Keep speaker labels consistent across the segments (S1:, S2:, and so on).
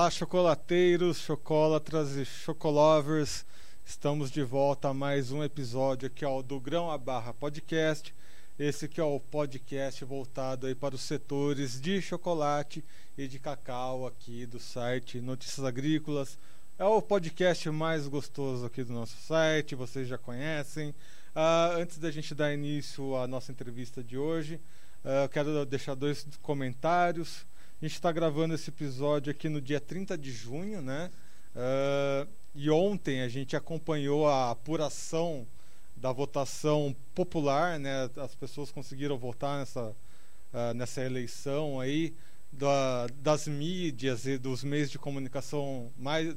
S1: Olá, chocolateiros, chocolatras e chocolovers. Estamos de volta a mais um episódio aqui ó, do Grão a Barra Podcast. Esse que é o podcast voltado aí para os setores de chocolate e de cacau aqui do site Notícias Agrícolas. É o podcast mais gostoso aqui do nosso site, vocês já conhecem. Uh, antes da gente dar início à nossa entrevista de hoje, uh, quero deixar dois comentários. A gente está gravando esse episódio aqui no dia 30 de junho, né? Uh, e ontem a gente acompanhou a apuração da votação popular, né? As pessoas conseguiram votar nessa, uh, nessa eleição aí da, das mídias e dos meios de comunicação mais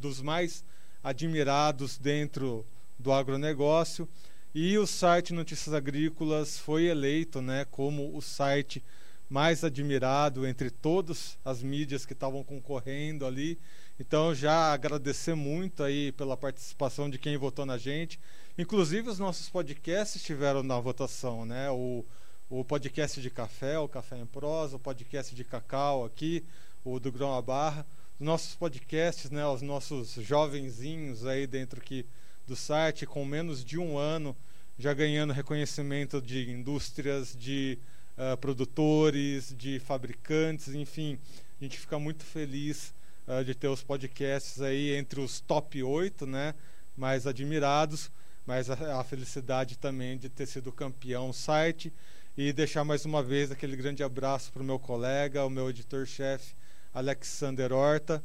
S1: dos mais admirados dentro do agronegócio. E o site Notícias Agrícolas foi eleito né, como o site mais admirado entre todas as mídias que estavam concorrendo ali. Então, já agradecer muito aí pela participação de quem votou na gente. Inclusive, os nossos podcasts estiveram na votação, né? O, o podcast de café, o Café em Prosa, o podcast de cacau aqui, o do Grão a Barra. Os nossos podcasts, né? Os nossos jovenzinhos aí dentro aqui do site, com menos de um ano, já ganhando reconhecimento de indústrias, de uh, produtores, de fabricantes, enfim. A gente fica muito feliz uh, de ter os podcasts aí entre os top 8, né? Mais admirados, mas a, a felicidade também de ter sido campeão site e deixar mais uma vez aquele grande abraço para o meu colega, o meu editor-chefe, Alexander Horta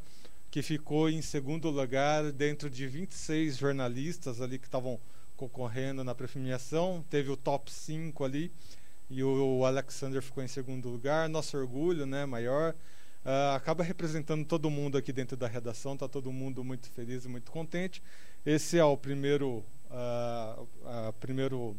S1: que ficou em segundo lugar dentro de 26 jornalistas ali que estavam concorrendo na premiação. Teve o top 5 ali e o Alexander ficou em segundo lugar. Nosso orgulho, né, maior. Uh, acaba representando todo mundo aqui dentro da redação, está todo mundo muito feliz e muito contente. Esse é o primeiro, uh, uh, primeiro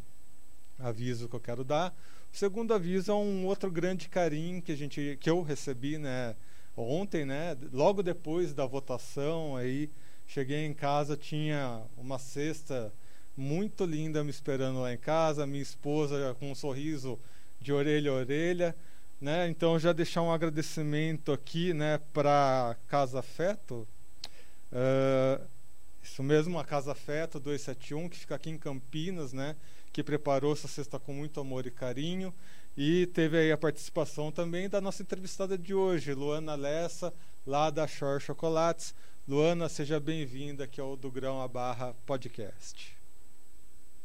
S1: aviso que eu quero dar. O segundo aviso é um outro grande carinho que a gente, que eu recebi, né, ontem, né? Logo depois da votação, aí cheguei em casa, tinha uma cesta muito linda me esperando lá em casa, minha esposa com um sorriso de orelha a orelha, né? Então já deixar um agradecimento aqui, né, para Casa Feto. Uh, isso mesmo, a Casa Feto 271, que fica aqui em Campinas, né? Que preparou essa cesta com muito amor e carinho. E teve aí a participação também da nossa entrevistada de hoje, Luana Lessa, lá da Shore Chocolates. Luana, seja bem-vinda aqui ao Do Grão a Barra Podcast.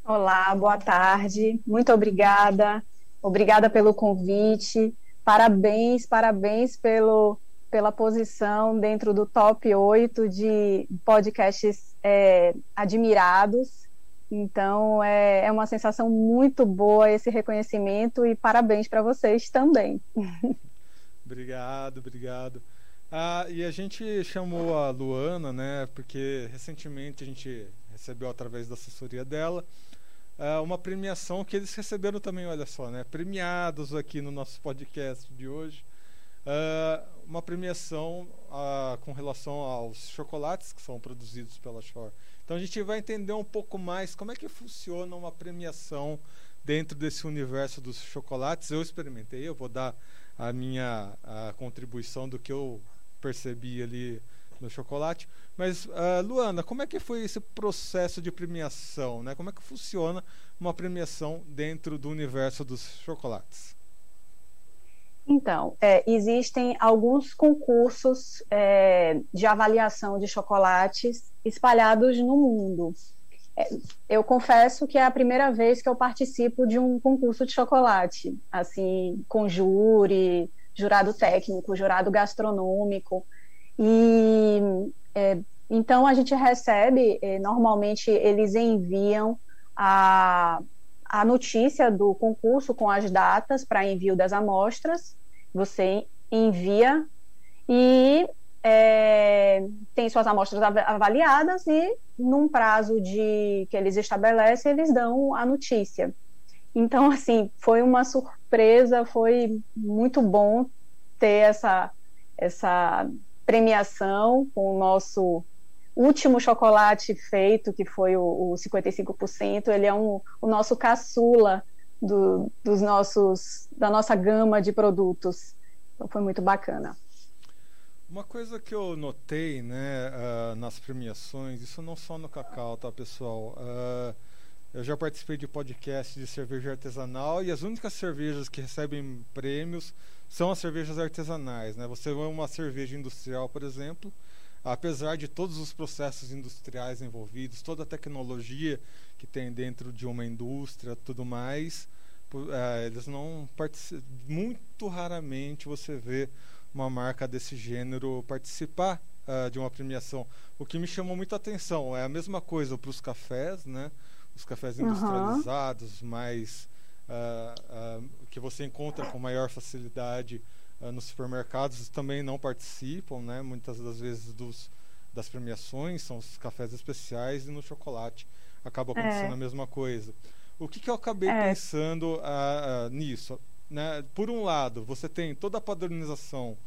S2: Olá, boa tarde. Muito obrigada. Obrigada pelo convite. Parabéns, parabéns pelo, pela posição dentro do top 8 de podcasts é, admirados. Então, é, é uma sensação muito boa esse reconhecimento e parabéns para vocês também.
S1: Obrigado, obrigado. Ah, e a gente chamou a Luana, né, porque recentemente a gente recebeu através da assessoria dela uh, uma premiação que eles receberam também, olha só, né, premiados aqui no nosso podcast de hoje. Uh, uma premiação uh, com relação aos chocolates que são produzidos pela Shore. Então a gente vai entender um pouco mais como é que funciona uma premiação dentro desse universo dos chocolates. Eu experimentei, eu vou dar a minha a contribuição do que eu percebi ali no chocolate. Mas, uh, Luana, como é que foi esse processo de premiação? Né? Como é que funciona uma premiação dentro do universo dos chocolates?
S2: Então, é, existem alguns concursos é, de avaliação de chocolates espalhados no mundo. É, eu confesso que é a primeira vez que eu participo de um concurso de chocolate, assim, com júri, jurado técnico, jurado gastronômico. E é, então a gente recebe, é, normalmente eles enviam a, a notícia do concurso com as datas para envio das amostras, você envia e é, tem suas amostras avaliadas e num prazo de que eles estabelecem eles dão a notícia. Então assim foi uma surpresa, foi muito bom ter essa essa premiação com o nosso último chocolate feito, que foi o, o 55%, ele é um, o nosso caçula do, dos nossos, da nossa gama de produtos. Então foi muito bacana.
S1: Uma coisa que eu notei né, uh, nas premiações, isso não só no Cacau, tá, pessoal? Uh, eu já participei de podcast de cerveja artesanal e as únicas cervejas que recebem prêmios são as cervejas artesanais. Né? Você vê uma cerveja industrial, por exemplo, apesar de todos os processos industriais envolvidos, toda a tecnologia que tem dentro de uma indústria, tudo mais, uh, eles não participam. Muito raramente você vê uma marca desse gênero participar uh, de uma premiação. O que me chamou muita atenção é a mesma coisa para os cafés, né? Os cafés industrializados, uhum. mais uh, que você encontra com maior facilidade nos supermercados também não participam, né? Muitas das vezes dos das premiações são os cafés especiais e no chocolate acaba acontecendo é. a mesma coisa. O que, que eu acabei é. pensando nisso? né, por um lado, você tem toda a padronização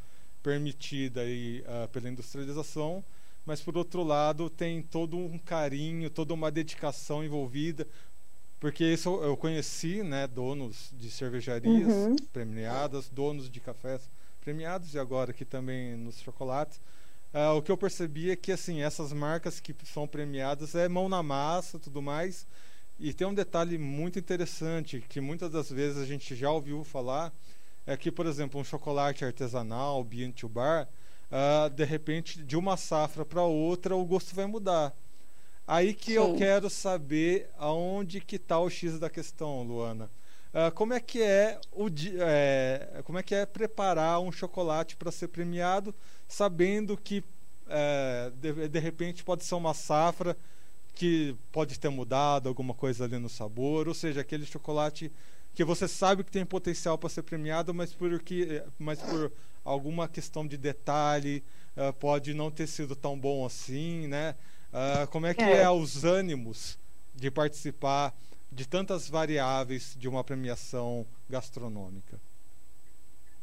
S1: permitida aí, uh, pela industrialização, mas por outro lado tem todo um carinho, toda uma dedicação envolvida, porque isso eu conheci, né, donos de cervejarias uhum. premiadas, donos de cafés premiados e agora aqui também nos chocolates. Uh, o que eu percebi é que assim essas marcas que são premiadas é mão na massa, tudo mais, e tem um detalhe muito interessante que muitas das vezes a gente já ouviu falar é que, por exemplo, um chocolate artesanal, bean to bar, uh, de repente, de uma safra para outra, o gosto vai mudar. Aí que eu quero saber aonde que está o X da questão, Luana. Uh, como é que é o é, como é que é preparar um chocolate para ser premiado, sabendo que é, de, de repente pode ser uma safra que pode ter mudado alguma coisa ali no sabor, ou seja, aquele chocolate que você sabe que tem potencial para ser premiado, mas por que, mas por alguma questão de detalhe uh, pode não ter sido tão bom assim, né? Uh, como é que é. é os ânimos de participar de tantas variáveis de uma premiação gastronômica?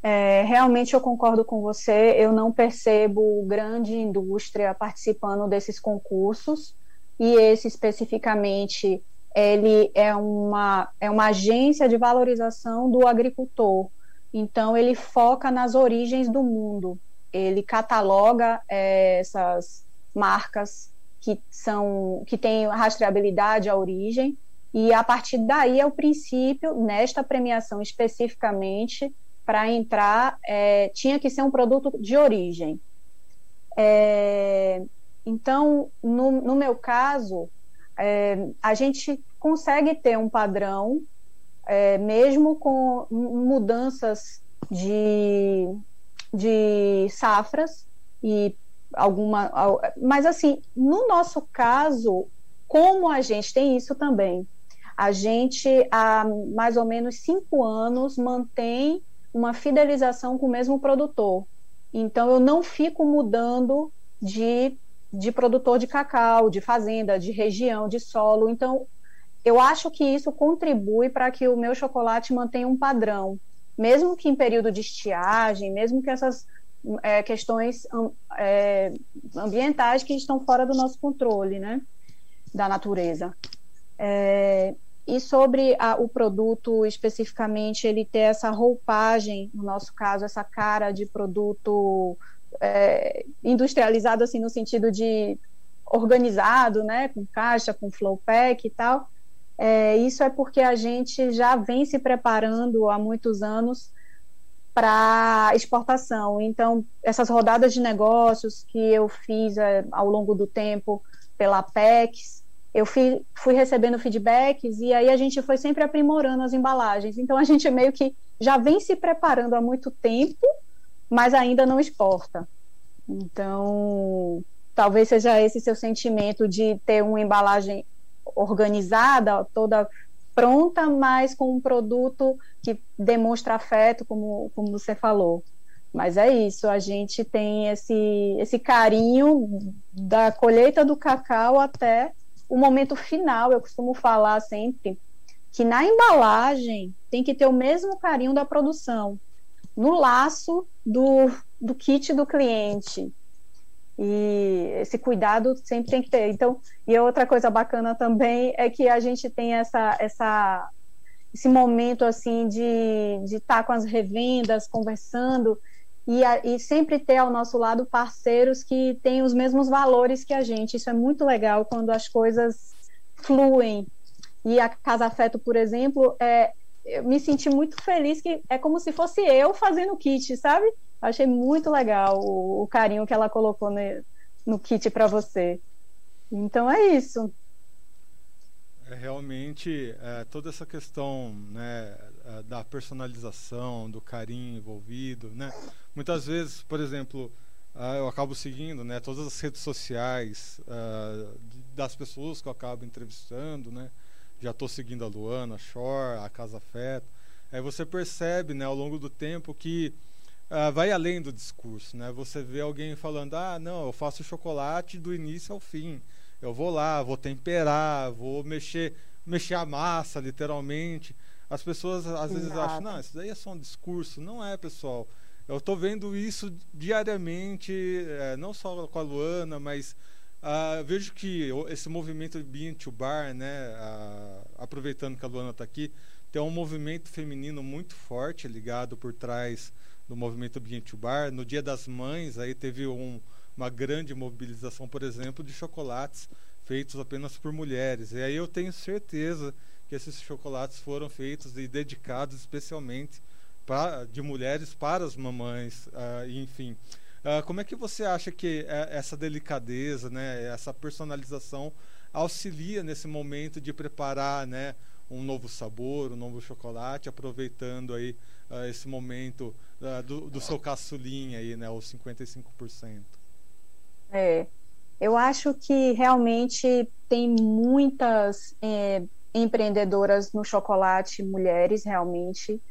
S2: É, realmente eu concordo com você. Eu não percebo grande indústria participando desses concursos e esse especificamente ele é uma, é uma agência de valorização do agricultor. Então, ele foca nas origens do mundo. Ele cataloga é, essas marcas que são que têm rastreabilidade à origem e a partir daí é o princípio nesta premiação especificamente para entrar é, tinha que ser um produto de origem. É, então, no, no meu caso, é, a gente consegue ter um padrão, é, mesmo com mudanças de, de safras e alguma. Mas, assim, no nosso caso, como a gente tem isso também, a gente há mais ou menos cinco anos mantém uma fidelização com o mesmo produtor. Então, eu não fico mudando de de produtor de cacau, de fazenda, de região, de solo. Então, eu acho que isso contribui para que o meu chocolate mantenha um padrão, mesmo que em período de estiagem, mesmo que essas é, questões é, ambientais que estão fora do nosso controle, né, da natureza. É, e sobre a, o produto especificamente, ele ter essa roupagem, no nosso caso, essa cara de produto é, industrializado assim no sentido de organizado, né, com caixa, com flow pack e tal. É, isso é porque a gente já vem se preparando há muitos anos para exportação. Então, essas rodadas de negócios que eu fiz é, ao longo do tempo pela PEX, eu fui, fui recebendo feedbacks e aí a gente foi sempre aprimorando as embalagens. Então, a gente meio que já vem se preparando há muito tempo mas ainda não exporta. Então, talvez seja esse seu sentimento de ter uma embalagem organizada, toda pronta, mas com um produto que demonstra afeto, como, como você falou. Mas é isso, a gente tem esse, esse carinho da colheita do cacau até o momento final. Eu costumo falar sempre que na embalagem tem que ter o mesmo carinho da produção no laço do, do kit do cliente. E esse cuidado sempre tem que ter. Então, e outra coisa bacana também é que a gente tem essa, essa esse momento assim de de estar tá com as revendas, conversando e, a, e sempre ter ao nosso lado parceiros que têm os mesmos valores que a gente. Isso é muito legal quando as coisas fluem. E a Casa Afeto, por exemplo, é, eu me senti muito feliz que é como se fosse eu fazendo o kit, sabe? Achei muito legal o, o carinho que ela colocou no, no kit para você. Então é isso.
S1: É realmente é, toda essa questão né, é, da personalização, do carinho envolvido, né? Muitas vezes, por exemplo, uh, eu acabo seguindo, né, todas as redes sociais uh, das pessoas que eu acabo entrevistando, né? Já estou seguindo a Luana, a Shore, a Casa Afeto. Aí você percebe, né, ao longo do tempo que uh, vai além do discurso, né? Você vê alguém falando: "Ah, não, eu faço chocolate do início ao fim. Eu vou lá, vou temperar, vou mexer, mexer a massa, literalmente." As pessoas às vezes acham: "Não, isso daí é só um discurso". Não é, pessoal. Eu estou vendo isso diariamente, é, não só com a Luana, mas uh, vejo que esse movimento Bean to Bar, né, uh, aproveitando que a Luana está aqui, tem um movimento feminino muito forte ligado por trás do movimento to Bar. No Dia das Mães, aí teve um, uma grande mobilização, por exemplo, de chocolates feitos apenas por mulheres. E aí eu tenho certeza que esses chocolates foram feitos e dedicados especialmente pra, de mulheres para as mamães, uh, enfim. Uh, como é que você acha que é, essa delicadeza, né, essa personalização auxilia nesse momento de preparar, né, um novo sabor, um novo chocolate, aproveitando aí uh, esse momento do, do, seu caçulinha aí, né, os 55%?
S2: É, eu acho que realmente tem muitas é, empreendedoras no chocolate, mulheres realmente,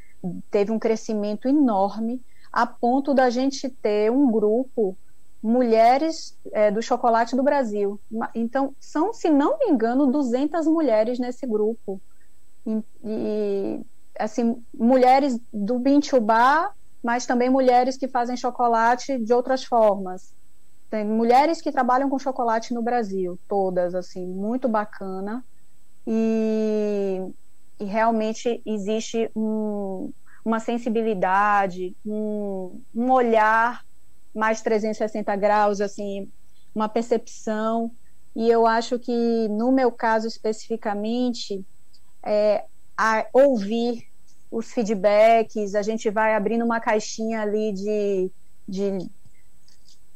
S2: teve um crescimento enorme, a ponto da gente ter um grupo mulheres é, do chocolate do Brasil. Então, são, se não me engano, 200 mulheres nesse grupo. E, e assim, mulheres do Bintubá, mas também mulheres que fazem chocolate de outras formas. Tem mulheres que trabalham com chocolate no Brasil, todas, assim, muito bacana. E e realmente existe um, uma sensibilidade, um, um olhar mais 360 graus, assim, uma percepção. E eu acho que, no meu caso especificamente, é, ouvir os feedbacks, a gente vai abrindo uma caixinha ali de, de,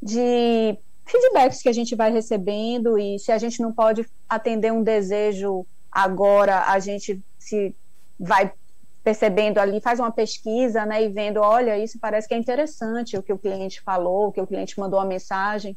S2: de feedbacks que a gente vai recebendo, e se a gente não pode atender um desejo agora, a gente se vai percebendo ali, faz uma pesquisa, né, e vendo, olha, isso parece que é interessante o que o cliente falou, o que o cliente mandou a mensagem,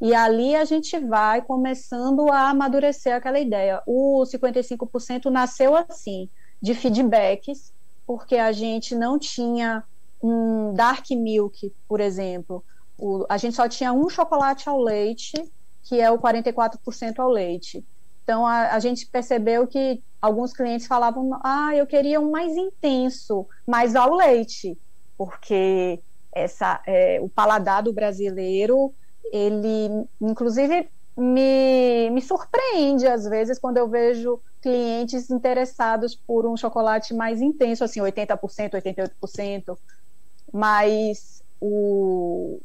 S2: e ali a gente vai começando a amadurecer aquela ideia. O 55% nasceu assim, de feedbacks, porque a gente não tinha um dark milk, por exemplo. O, a gente só tinha um chocolate ao leite, que é o 44% ao leite. Então a, a, gente percebeu que alguns clientes falavam: ah, eu queria um mais intenso, mais ao leite, porque essa, é, o paladar do brasileiro, ele, inclusive, me, me surpreende às vezes quando eu vejo clientes interessados por um chocolate mais intenso, assim, 80%, 88%, mas o,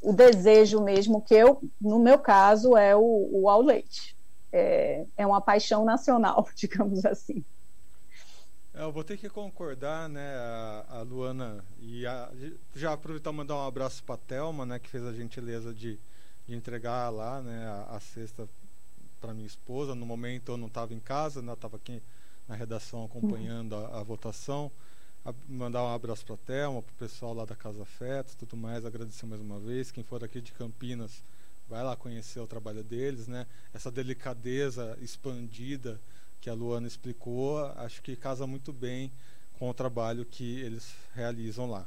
S2: o desejo mesmo que eu, no meu caso, é o, o ao leite é, é uma paixão nacional, digamos assim.
S1: É, eu vou ter que concordar, né, a, a Luana, e a, já aproveitar e mandar um abraço para a Thelma, né, que fez a gentileza de, de entregar lá, né, a, a cesta para minha esposa. No momento eu não estava em casa, né, estava aqui na redação acompanhando a, a, votação. A, mandar um abraço para a Thelma, para o pessoal lá da Casa Fetos, tudo mais, agradecer mais uma vez. Quem for aqui de Campinas, vai lá conhecer o trabalho deles, né? Essa delicadeza expandida que a Luana explicou, acho que casa muito bem com o trabalho que eles realizam lá.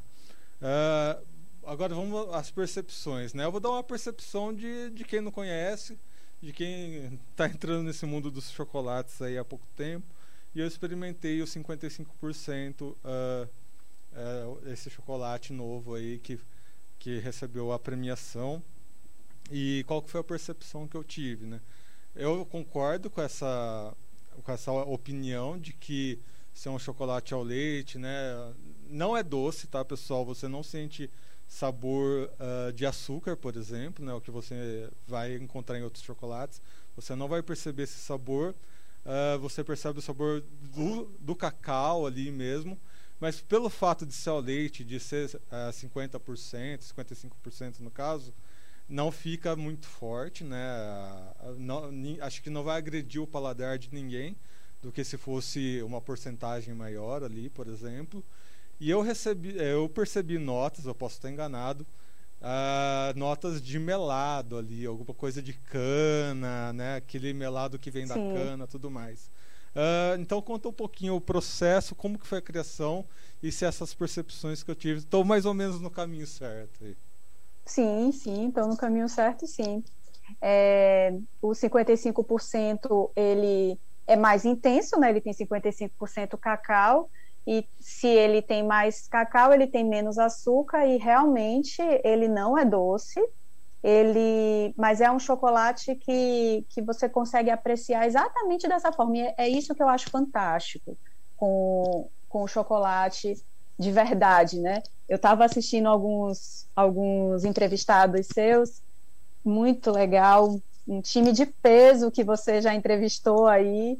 S1: Uh, agora vamos às percepções, né? Eu vou dar uma percepção de, de quem não conhece, de quem está entrando nesse mundo dos chocolates aí há pouco tempo, e eu experimentei os 55% uh, uh, esse chocolate novo aí que, que recebeu a premiação. E qual que foi a percepção que eu tive, né? Eu concordo com essa, com essa opinião de que ser um chocolate ao leite, né? Não é doce, tá, pessoal? Você não sente sabor uh, de açúcar, por exemplo, né, o que você vai encontrar em outros chocolates. Você não vai perceber esse sabor, uh, você percebe o sabor do, do cacau ali mesmo, mas pelo fato de ser ao leite, de ser uh, 50%, 55% no caso, não fica muito forte, né? Não, acho que não vai agredir o paladar de ninguém do que se fosse uma porcentagem maior ali, por exemplo. E eu recebi, eu percebi notas, eu posso estar enganado, uh, notas de melado ali, alguma coisa de cana, né? Aquele melado que vem Sim. da cana, tudo mais. Uh, então conta um pouquinho o processo, como que foi a criação e se essas percepções que eu tive estão mais ou menos no caminho certo. Aí.
S2: Sim, sim, estão no caminho certo, sim. É, o 55% ele é mais intenso, né? Ele tem 55% cacau e se ele tem mais cacau, ele tem menos açúcar e realmente ele não é doce. Ele, mas é um chocolate que, que você consegue apreciar exatamente dessa forma. E é, é isso que eu acho fantástico com, com o chocolate de verdade, né? Eu estava assistindo alguns, alguns entrevistados seus, muito legal, um time de peso que você já entrevistou aí,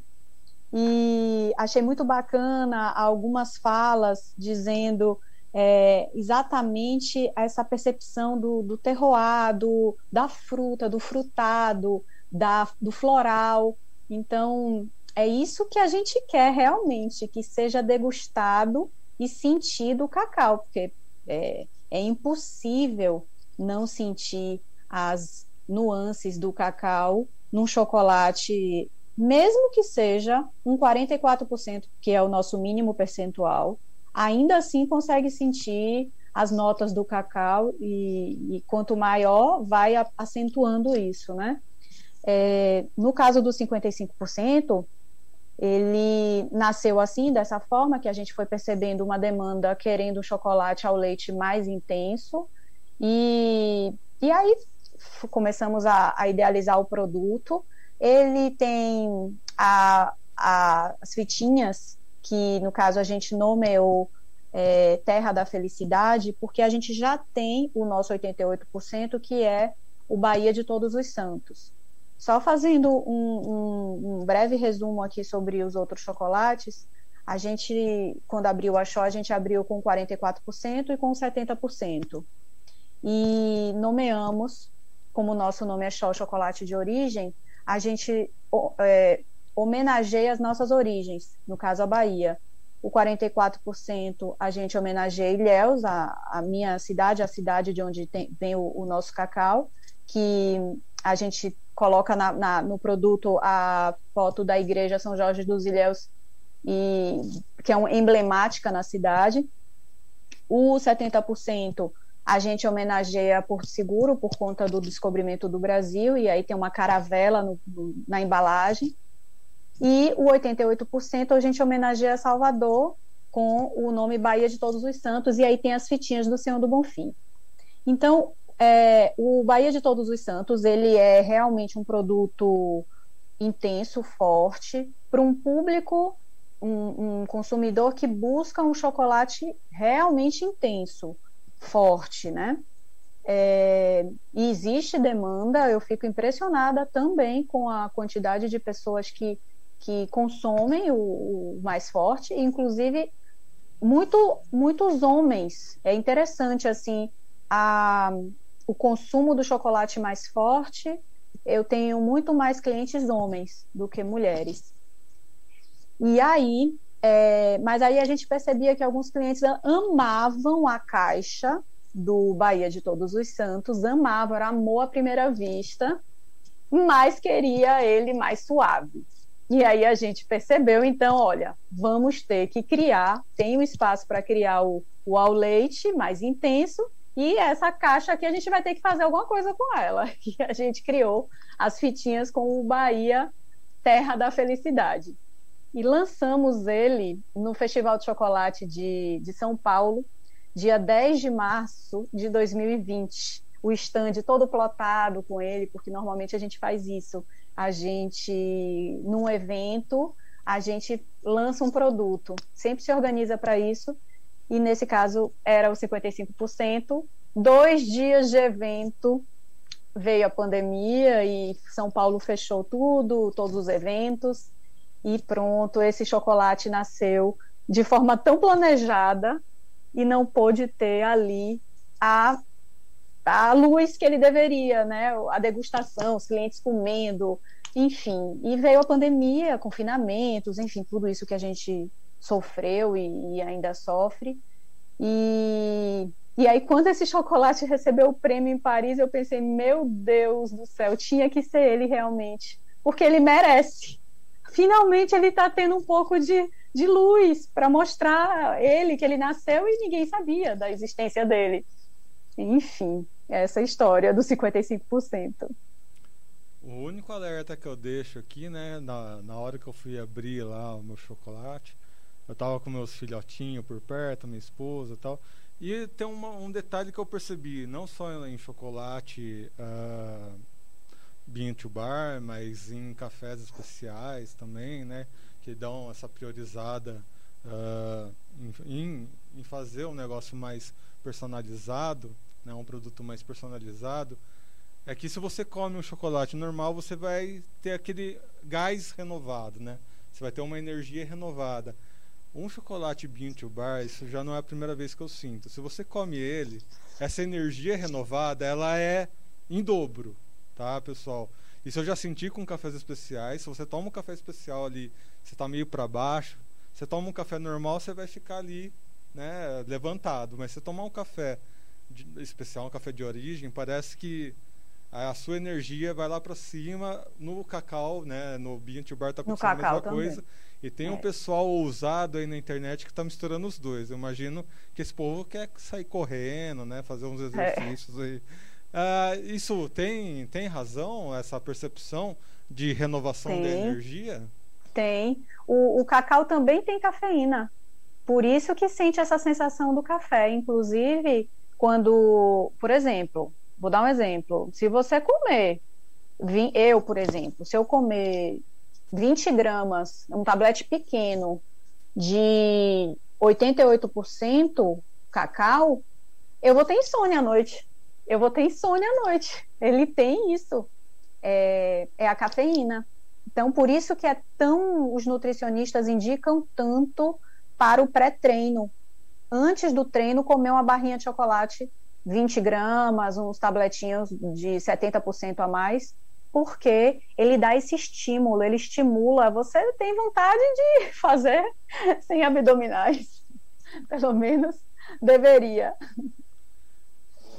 S2: e achei muito bacana algumas falas dizendo é, exatamente essa percepção do, do terroir, do, da fruta, do frutado, da, do floral. Então, é isso que a gente quer realmente, que seja degustado e sentido o cacau, porque é, é impossível não sentir as nuances do cacau num chocolate mesmo que seja um 44%, que é o nosso mínimo percentual, ainda assim consegue sentir as notas do cacau e, e quanto maior, vai acentuando isso, né? É, no caso dos 55%, ele nasceu assim, dessa forma, que a gente foi percebendo uma demanda querendo chocolate ao leite mais intenso, e, e aí começamos a, a idealizar o produto, ele tem a, a, as fitinhas, que no caso a gente nomeou é, Terra da Felicidade, porque a gente já tem o nosso 88%, que é o Bahia de Todos os Santos. Só fazendo um, um, um, breve resumo aqui sobre os outros chocolates, a gente, quando abriu a Show, a gente abriu com 44% e com 70%. E nomeamos, como nosso nome é Show Chocolate de Origem, a gente é, homenageia as nossas origens, no caso a Bahia. O 44% a gente homenageia Ilhéus, a, a, minha cidade, a cidade de onde tem, vem o, o, nosso cacau, que a gente coloca na, na, no produto a foto da igreja São Jorge dos Ilhéus, e, que é um, emblemática na cidade. O 70% a gente homenageia Porto Seguro por conta do descobrimento do Brasil, e aí tem uma caravela no, na embalagem. E o 88% a gente homenageia Salvador com o nome Bahia de Todos os Santos, e aí tem as fitinhas do Senhor do Bonfim. Então, é, o Bahia de Todos os Santos, ele é realmente um produto intenso, forte, para um público, um, um consumidor que busca um chocolate realmente intenso, forte, né? É, e existe demanda, eu fico impressionada também com a quantidade de pessoas que, que consomem o, o mais forte, inclusive muito, muitos homens. É interessante, assim, a, o consumo do chocolate mais forte, eu tenho muito mais clientes homens do que mulheres. E aí, é, mas aí a gente percebia que alguns clientes amavam a caixa do Bahia de Todos os Santos, amavam, era amor à primeira vista, mas queria ele mais suave. E aí a gente percebeu, então, olha, vamos ter que criar, tem um espaço para criar o, o ao leite mais intenso, e essa caixa aqui a gente vai ter que fazer alguma coisa com ela. E a gente criou as fitinhas com o Bahia Terra da Felicidade e lançamos ele no Festival de Chocolate de, de São Paulo, dia 10 de março de 2020. O stand todo plotado com ele, porque normalmente a gente faz isso. A gente, num evento, a gente lança um produto, sempre se organiza para isso, e nesse caso era o 55%, dois dias de evento veio a pandemia e São Paulo fechou tudo, todos os eventos, e pronto, esse chocolate nasceu de forma tão planejada e não pôde ter ali a, a luz que ele deveria, né? A degustação, os clientes comendo, enfim. E veio a pandemia, confinamentos, enfim, tudo isso que a gente sofreu e, e ainda sofre. E e aí, quando esse chocolate recebeu o prêmio em Paris, eu pensei, meu Deus do céu, tinha que ser ele realmente, porque ele merece. Finalmente ele está tendo um pouco de, de luz para mostrar ele que ele nasceu e ninguém sabia da existência dele. Enfim, essa história dos 55%.
S1: O único alerta que eu deixo aqui, né, na, na hora que eu fui abrir lá o meu chocolate, eu tava com meus filhotinhos por perto, minha esposa e tal. E tem uma, um detalhe que eu percebi, não só em chocolate uh, bean to bar, mas em cafés especiais também, né? Que dão essa priorizada uh, em, em, fazer um negócio mais personalizado, né? um produto mais personalizado. É que se você come um chocolate normal, você vai ter aquele gás renovado, né? Você vai ter uma energia renovada. Um chocolate bean to bar, isso já não é a primeira vez que eu sinto. Se você come ele, essa energia renovada, ela é em dobro, tá, pessoal? Isso eu já senti com cafés especiais. Se você toma um café especial ali, você está meio para baixo. Você toma um café normal, você vai ficar ali, né, levantado. Mas se você tomar um café de, especial, um café de origem, parece que a sua energia vai lá para cima no cacau, né? No bean bar tá acontecendo a mesma também. coisa. E tem é. um pessoal ousado aí na internet que está misturando os dois. Eu imagino que esse povo quer sair correndo, né? Fazer uns é. exercícios é. aí. Uh, isso tem, tem razão, essa percepção de renovação tem. da energia?
S2: Tem. O, o cacau também tem cafeína. Por isso que sente essa sensação do café. Inclusive, quando, por exemplo, vou dar um exemplo. Se você comer, eu, por exemplo, se eu comer 20 gramas, um tablete pequeno de 88% cacau, eu vou ter insônia à noite. Eu vou ter insônia à noite. Ele tem isso. É, é a cafeína. Então, por isso que é tão. Os nutricionistas indicam tanto para o pré-treino. Antes do treino, comer uma barrinha de chocolate, 20 gramas, uns tabletinhos de 70% a mais, porque ele dá esse estímulo, ele estimula. Você tem vontade de fazer sem abdominais, pelo menos deveria.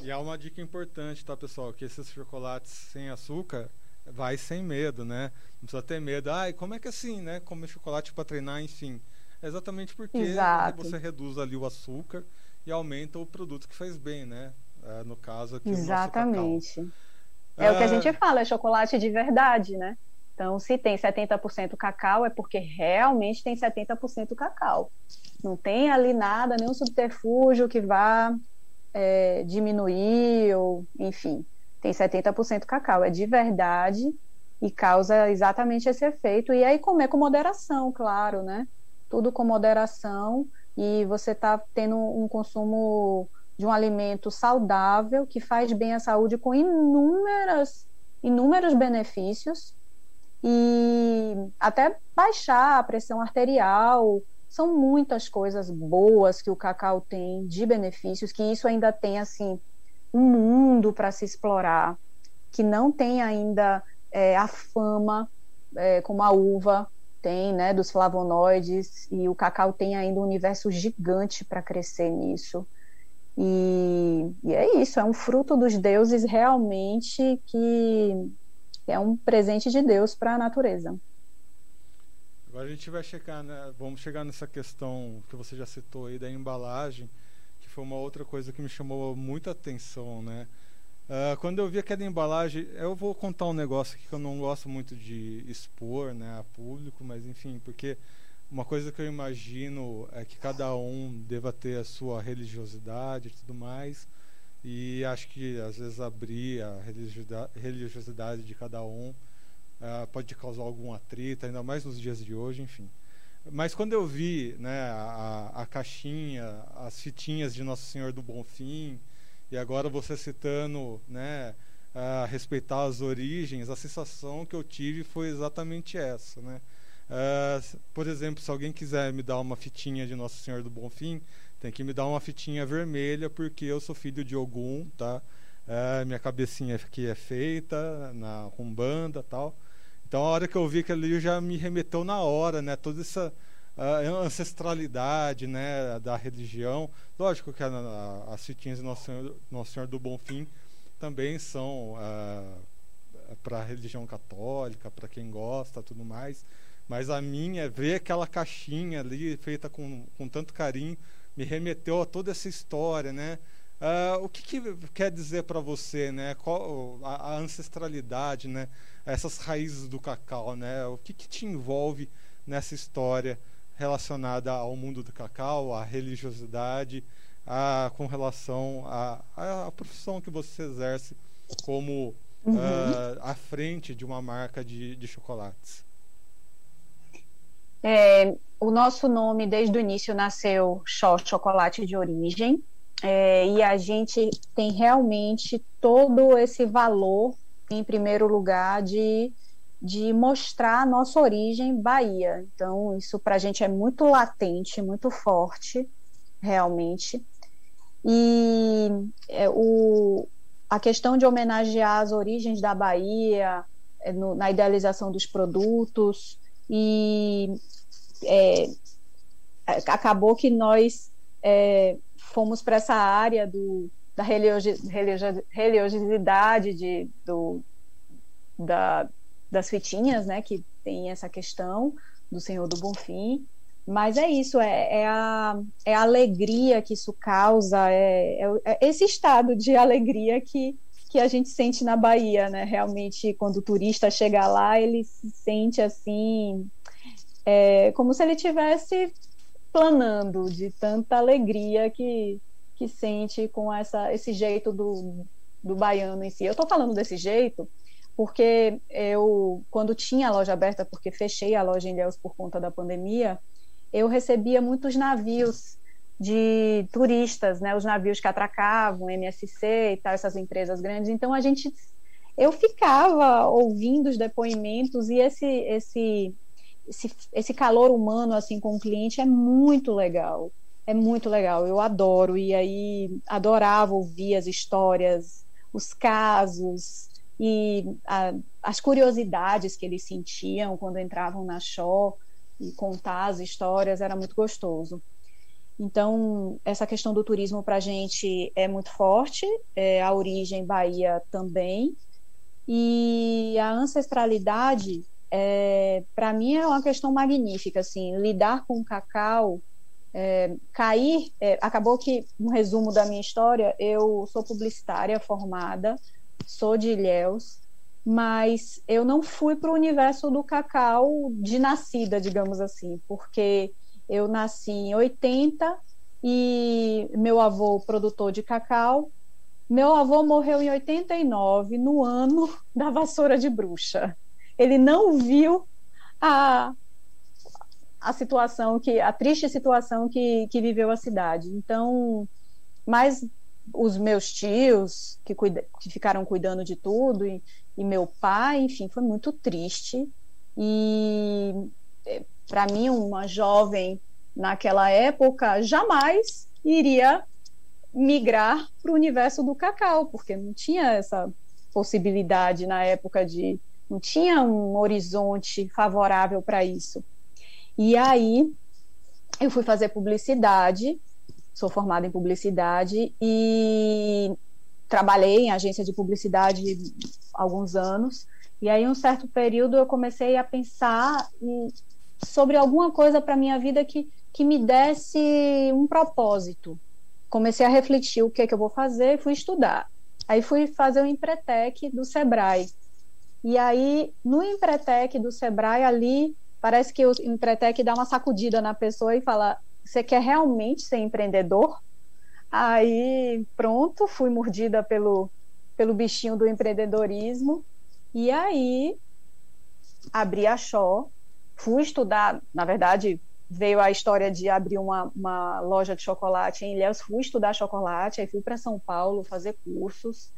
S1: E há uma dica importante, tá, pessoal? Que esses chocolates sem açúcar vai sem medo, né? Não precisa ter medo. Ai, como é que é assim, né? Comer chocolate para treinar, enfim. É exatamente porque Exato. você reduz ali o açúcar e aumenta o produto que faz bem, né? É, no caso aqui,
S2: Exatamente. o nosso cacau. É o que a gente fala, é chocolate de verdade, né? Então, se tem 70% cacau, é porque realmente tem 70% cacau. Não tem ali nada, nenhum subterfúgio que vá é, diminuir, ou, enfim, tem 70% cacau. É de verdade e causa exatamente esse efeito. E aí comer com moderação, claro, né? Tudo com moderação e você está tendo um consumo de um alimento saudável que faz bem à saúde com inúmeras, inúmeros benefícios e até baixar a pressão arterial. São muitas coisas boas que o cacau tem de benefícios, que isso ainda tem assim um mundo para se explorar, que não tem ainda é, a fama é, como a uva tem, né, dos flavonoides, e o cacau tem ainda um universo gigante para crescer nisso. E, e, é isso, é um fruto dos deuses realmente que é um presente de Deus para a natureza.
S1: Agora a gente vai checar, né, vamos chegar nessa questão que você já citou aí da embalagem, que foi uma outra coisa que me chamou muita atenção, né? Uh, quando eu vi aquela embalagem, eu vou contar um negócio aqui que eu não gosto muito de expor, né, a público, mas enfim, porque uma coisa que eu imagino é que cada um deva ter a sua religiosidade e tudo mais. E acho que às vezes abrir a religiosidade de cada um uh, pode causar algum atrito, ainda mais nos dias de hoje, enfim. Mas quando eu vi né, a, a caixinha, as fitinhas de Nosso Senhor do Bom Fim, e agora você citando, né, respeitar as origens, a sensação que eu tive foi exatamente essa, né? Uh, por exemplo, se alguém quiser me dar uma fitinha de Nossa Senhora do Bonfim, tem que me dar uma fitinha vermelha porque eu sou filho de Ogum, tá? Uh, minha cabecinha aqui é feita na rumbanda, tal. Então a hora que eu vi que ali já me remeteu na hora, né? Toda essa uh, ancestralidade, né, da religião. Lógico que a, a, as fitinhas de Nossa Senhora, Nossa Senhora do Bonfim também são para a religião católica, para quem gosta, tudo mais. Mas a minha, ver aquela caixinha ali feita com, com tanto carinho, me remeteu a toda essa história, né? Uh, o que, que, quer dizer para você, né? Qual a, a, ancestralidade, né? Essas raízes do cacau, né? O que, que te envolve nessa história relacionada ao mundo do cacau, à religiosidade, a, com relação à profissão que você exerce como uhum. uh, à frente de uma marca de, de chocolates?
S2: É, o nosso nome, desde o início, nasceu Xó Chocolate de Origem, é, e a gente tem realmente todo esse valor, em primeiro lugar, de, de mostrar a nossa origem Bahia. Então, isso para a gente é muito latente, muito forte, realmente. E é, o, a questão de homenagear as origens da Bahia, é, no, na idealização dos produtos, e é, acabou que nós é, fomos para essa área do, da religiosidade de, do, da, das fitinhas, né, que tem essa questão do Senhor do Bonfim. Mas é isso, é, é, a, é a alegria que isso causa, é, é, é esse estado de alegria que, que a gente sente na Bahia, né? Realmente, quando o turista chega lá, ele se sente assim é como se ele tivesse planando de tanta alegria que, que sente com essa, esse jeito do, do baiano em si. Eu estou falando desse jeito porque eu, quando tinha a loja aberta, porque fechei a loja em Ilhéus por conta da pandemia, eu recebia muitos navios de turistas, né, os navios que atracavam, MSC e tal, essas empresas grandes. Então a gente, eu ficava ouvindo os depoimentos e esse esse esse, esse calor humano assim com o cliente é muito legal. É muito legal, eu adoro. E aí adorava ouvir as histórias, os casos e a, as curiosidades que eles sentiam quando entravam na show e contar as histórias era muito gostoso. Então, essa questão do turismo para a gente é muito forte, é, a origem Bahia também, e a ancestralidade é, para mim é uma questão magnífica, assim, lidar com o cacau, é, cair, é, acabou que, um resumo da minha história, eu sou publicitária formada, sou de Ilhéus, mas eu não fui para o universo do cacau de nascida, digamos assim, porque eu nasci em 80 e meu avô produtor de cacau, meu avô morreu em 89, no ano da vassoura de bruxa. Ele não viu a, a situação que a triste situação que, que viveu a cidade. Então, mas os meus tios que, cuida, que ficaram cuidando de tudo e, e meu pai, enfim, foi muito triste. E é, para mim, uma jovem naquela época jamais iria migrar para o universo do cacau, porque não tinha essa possibilidade na época de não tinha um horizonte favorável para isso. E aí eu fui fazer publicidade, sou formada em publicidade e trabalhei em agência de publicidade alguns anos. E aí, um certo período, eu comecei a pensar sobre alguma coisa para minha vida que, que me desse um propósito. Comecei a refletir o que é que eu vou fazer e fui estudar. Aí fui fazer o Empretec do Sebrae, e aí, no Empretec do Sebrae, ali, parece que o Empretec dá uma sacudida na pessoa e fala: você quer realmente ser empreendedor? Aí, pronto, fui mordida pelo, pelo bichinho do empreendedorismo. E aí, abri a Show, fui estudar, na verdade, veio a história de abrir uma, uma loja de chocolate em Ilhéus, fui estudar chocolate, aí fui para São Paulo fazer cursos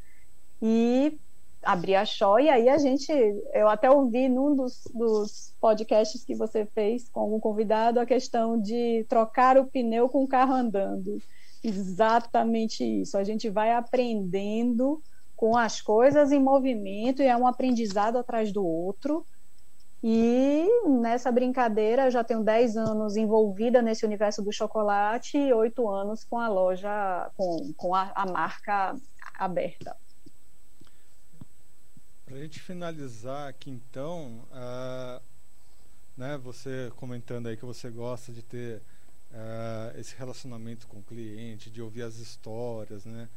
S2: e abri a show e aí a gente, eu até ouvi num dos, dos podcasts que você fez com algum convidado a questão de trocar o pneu com o carro andando. Exatamente isso. A gente vai aprendendo com as coisas em movimento e é um aprendizado atrás do outro. E nessa brincadeira, eu já tenho 10 anos envolvida nesse universo do chocolate e 8 anos com a loja, com, com a, a marca aberta.
S1: Para a gente finalizar aqui, então, uh, né, você comentando aí que você gosta de ter uh, esse relacionamento com o cliente, de ouvir as histórias, né,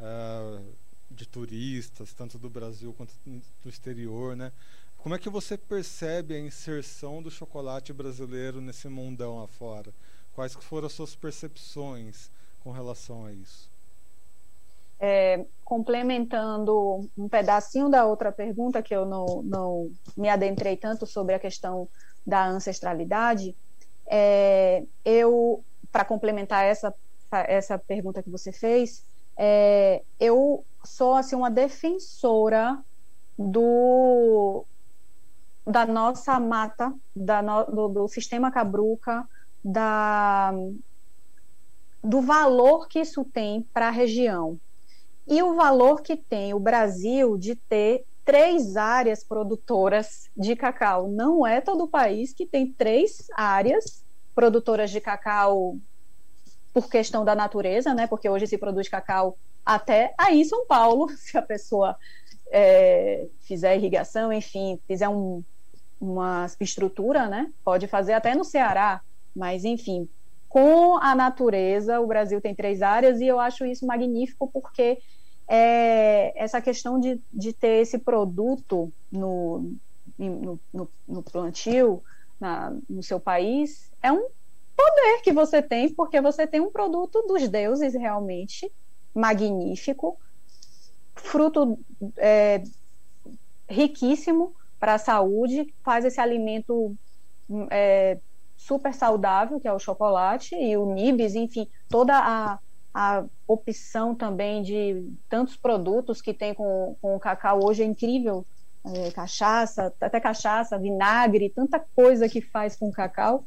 S1: uh, de turistas, tanto do Brasil quanto do exterior, né? Como é que você percebe a inserção do chocolate brasileiro nesse mundão afora? Quais foram as suas percepções com relação a isso?
S2: É, complementando um pedacinho da outra pergunta, que eu não, não me adentrei tanto sobre a questão da ancestralidade, é, eu, para complementar essa, essa pergunta que você fez, é, eu sou assim uma defensora do da nossa mata, da no, do, do, sistema cabruca, da, do valor que isso tem para a região. E o valor que tem o Brasil de ter três áreas produtoras de cacau. Não é todo o país que tem três áreas produtoras de cacau por questão da natureza, né? Porque hoje se produz cacau até aí em São Paulo, se a pessoa é, fizer irrigação, enfim, fizer um, uma estrutura, né? Pode fazer até no Ceará, mas enfim, com a natureza, o Brasil tem três áreas e eu acho isso magnífico porque é, essa questão de, de ter esse produto no, no, no, no plantio, na, no seu país, é um poder que você tem, porque você tem um produto dos deuses realmente magnífico, fruto é, riquíssimo para a saúde, faz esse alimento é, super saudável, que é o chocolate, e o nibs, enfim, toda a, a opção também de tantos produtos que tem com, com o cacau hoje é incrível. É, cachaça, até cachaça, vinagre, tanta coisa que faz com o cacau.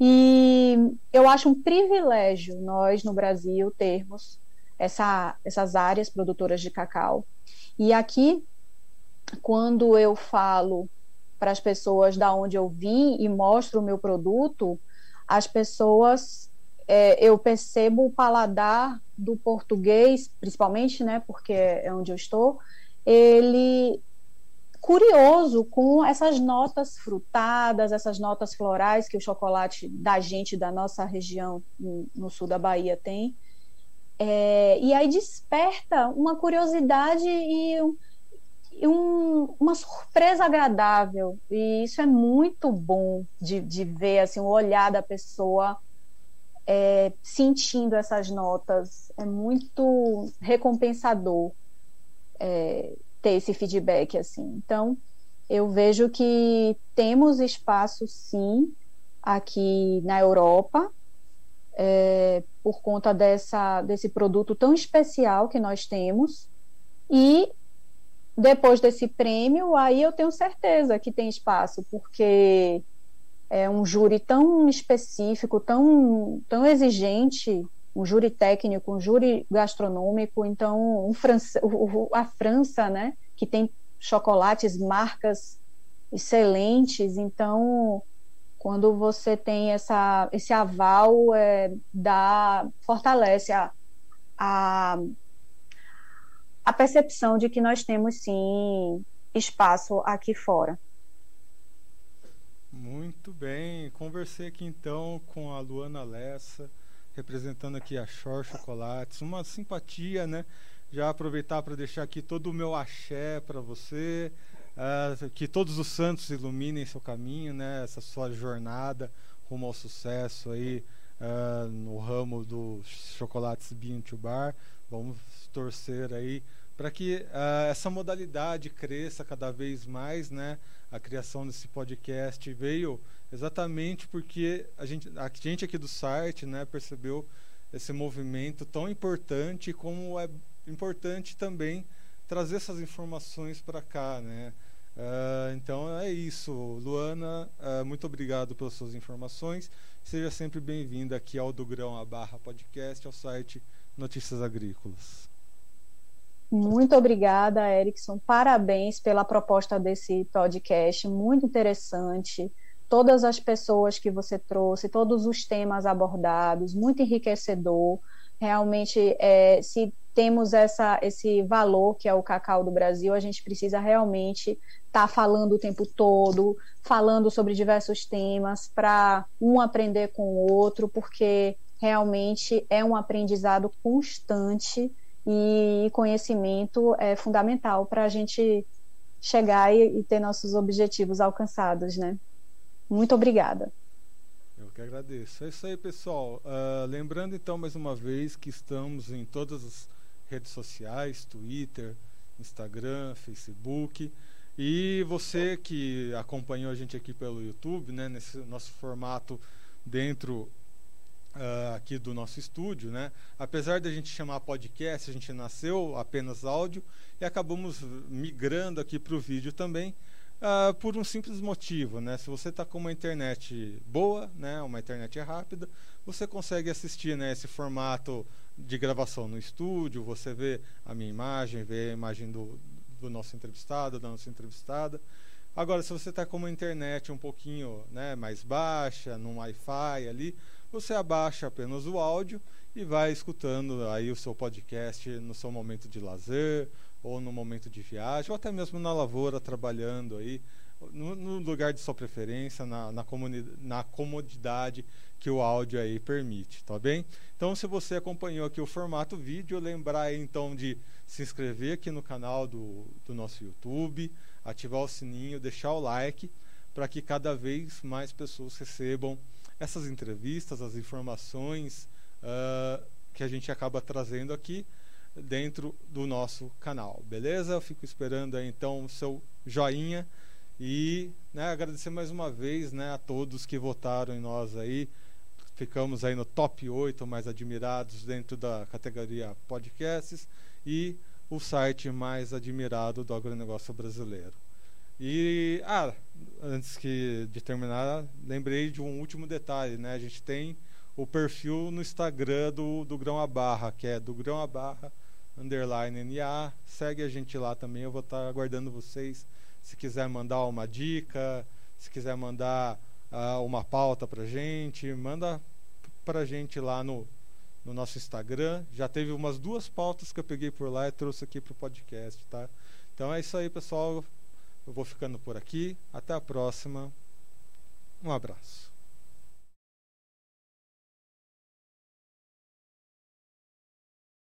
S2: E eu acho um privilégio nós no Brasil termos essa, essas áreas produtoras de cacau. E aqui, quando eu falo para as pessoas da onde eu vim e mostro o meu produto, as pessoas, é, eu percebo o paladar do português, principalmente, né, porque é onde eu estou, ele curioso com essas notas frutadas, essas notas florais que o chocolate da gente da nossa região no, sul da Bahia tem. É, e aí desperta uma curiosidade e, um, um, uma surpresa agradável. E isso é muito bom de, de ver assim, o olhar da pessoa é, sentindo essas notas. É muito recompensador é, ter esse feedback. assim. Então, eu vejo que temos espaço, sim, aqui na Europa é, por conta dessa, desse produto tão especial que nós temos. E depois desse prêmio, aí eu tenho certeza que tem espaço, porque é um júri tão específico, tão, tão exigente, um júri técnico, um júri gastronômico, então um França, a França, né, que tem chocolates, marcas excelentes, então quando você tem essa, esse aval, é, dá, fortalece a, a, a percepção de que nós temos sim espaço aqui fora.
S1: Muito bem, conversei aqui então com a Luana Lessa, representando aqui a Shore Chocolates, uma simpatia, né? Já aproveitar para deixar aqui todo o meu axé para você, Uh, que todos os santos iluminem seu caminho, né? Essa sua jornada rumo ao sucesso aí uh, no ramo dos chocolates Bean to Bar. Vamos torcer aí para que uh, essa modalidade cresça cada vez mais, né? A criação desse podcast veio exatamente porque a gente, a gente aqui do site, né, percebeu esse movimento tão importante como é importante também trazer essas informações para cá, né? Uh, então é isso, Luana, uh, muito obrigado pelas suas informações. Seja sempre bem-vinda aqui ao do Grão a Barra Podcast, ao site Notícias Agrícolas.
S2: Muito obrigada, Erickson. Parabéns pela proposta desse podcast, muito interessante. Todas as pessoas que você trouxe, todos os temas abordados, muito enriquecedor. Realmente, é, se temos essa, esse valor que é o cacau do Brasil, a gente precisa realmente estar tá falando o tempo todo, falando sobre diversos temas, para um aprender com o outro, porque realmente é um aprendizado constante e conhecimento é fundamental para a gente chegar e, e, ter nossos objetivos alcançados, né? Muito obrigada.
S1: Eu que agradeço. É isso aí, pessoal. Uh, lembrando então mais uma vez que estamos em todas as redes sociais, Twitter, Instagram, Facebook. E você que acompanhou a gente aqui pelo YouTube, né, nesse nosso formato dentro uh, aqui do nosso estúdio, né? Apesar da gente chamar podcast, a gente nasceu apenas áudio e acabamos migrando aqui para o vídeo também. Uh, por um simples motivo, né? Se você está com uma internet boa, né, uma internet rápida, você consegue assistir, né, esse formato de gravação no estúdio. Você vê a minha imagem, vê a imagem do, do nosso entrevistado, da nossa entrevistada. Agora, se você está com uma internet um pouquinho né, mais baixa, num Wi-Fi ali, você abaixa apenas o áudio e vai escutando aí o seu podcast no seu momento de lazer ou no momento de viagem ou até mesmo na lavoura trabalhando aí no, no lugar de sua preferência na, na, na comodidade que o áudio aí permite, tá bem? Então, se você acompanhou aqui o formato vídeo, lembrar então de se inscrever aqui no canal do, do nosso YouTube, ativar o sininho, deixar o like, para que cada vez mais pessoas recebam essas entrevistas, as informações uh, que a gente acaba trazendo aqui dentro do nosso canal, beleza? Eu fico esperando aí então o seu joinha e né, agradecer mais uma vez né, a todos que votaram em nós aí. Ficamos aí no top 8 mais admirados dentro da categoria podcasts e o site mais admirado do agronegócio brasileiro. E, ah, antes que de terminar, lembrei de um último detalhe, né? A gente tem o perfil no Instagram do, do Grão a Barra, que é do Grão a Barra, underline NA. Segue a gente lá também, eu vou estar aguardando vocês. Se quiser mandar uma dica, se quiser mandar uh, uma pauta pra gente, manda pra gente lá no, no nosso Instagram. Já teve umas duas pautas que eu peguei por lá e trouxe aqui pro podcast, tá? Então é isso aí, pessoal. Eu vou ficando por aqui. Até a próxima. Um abraço.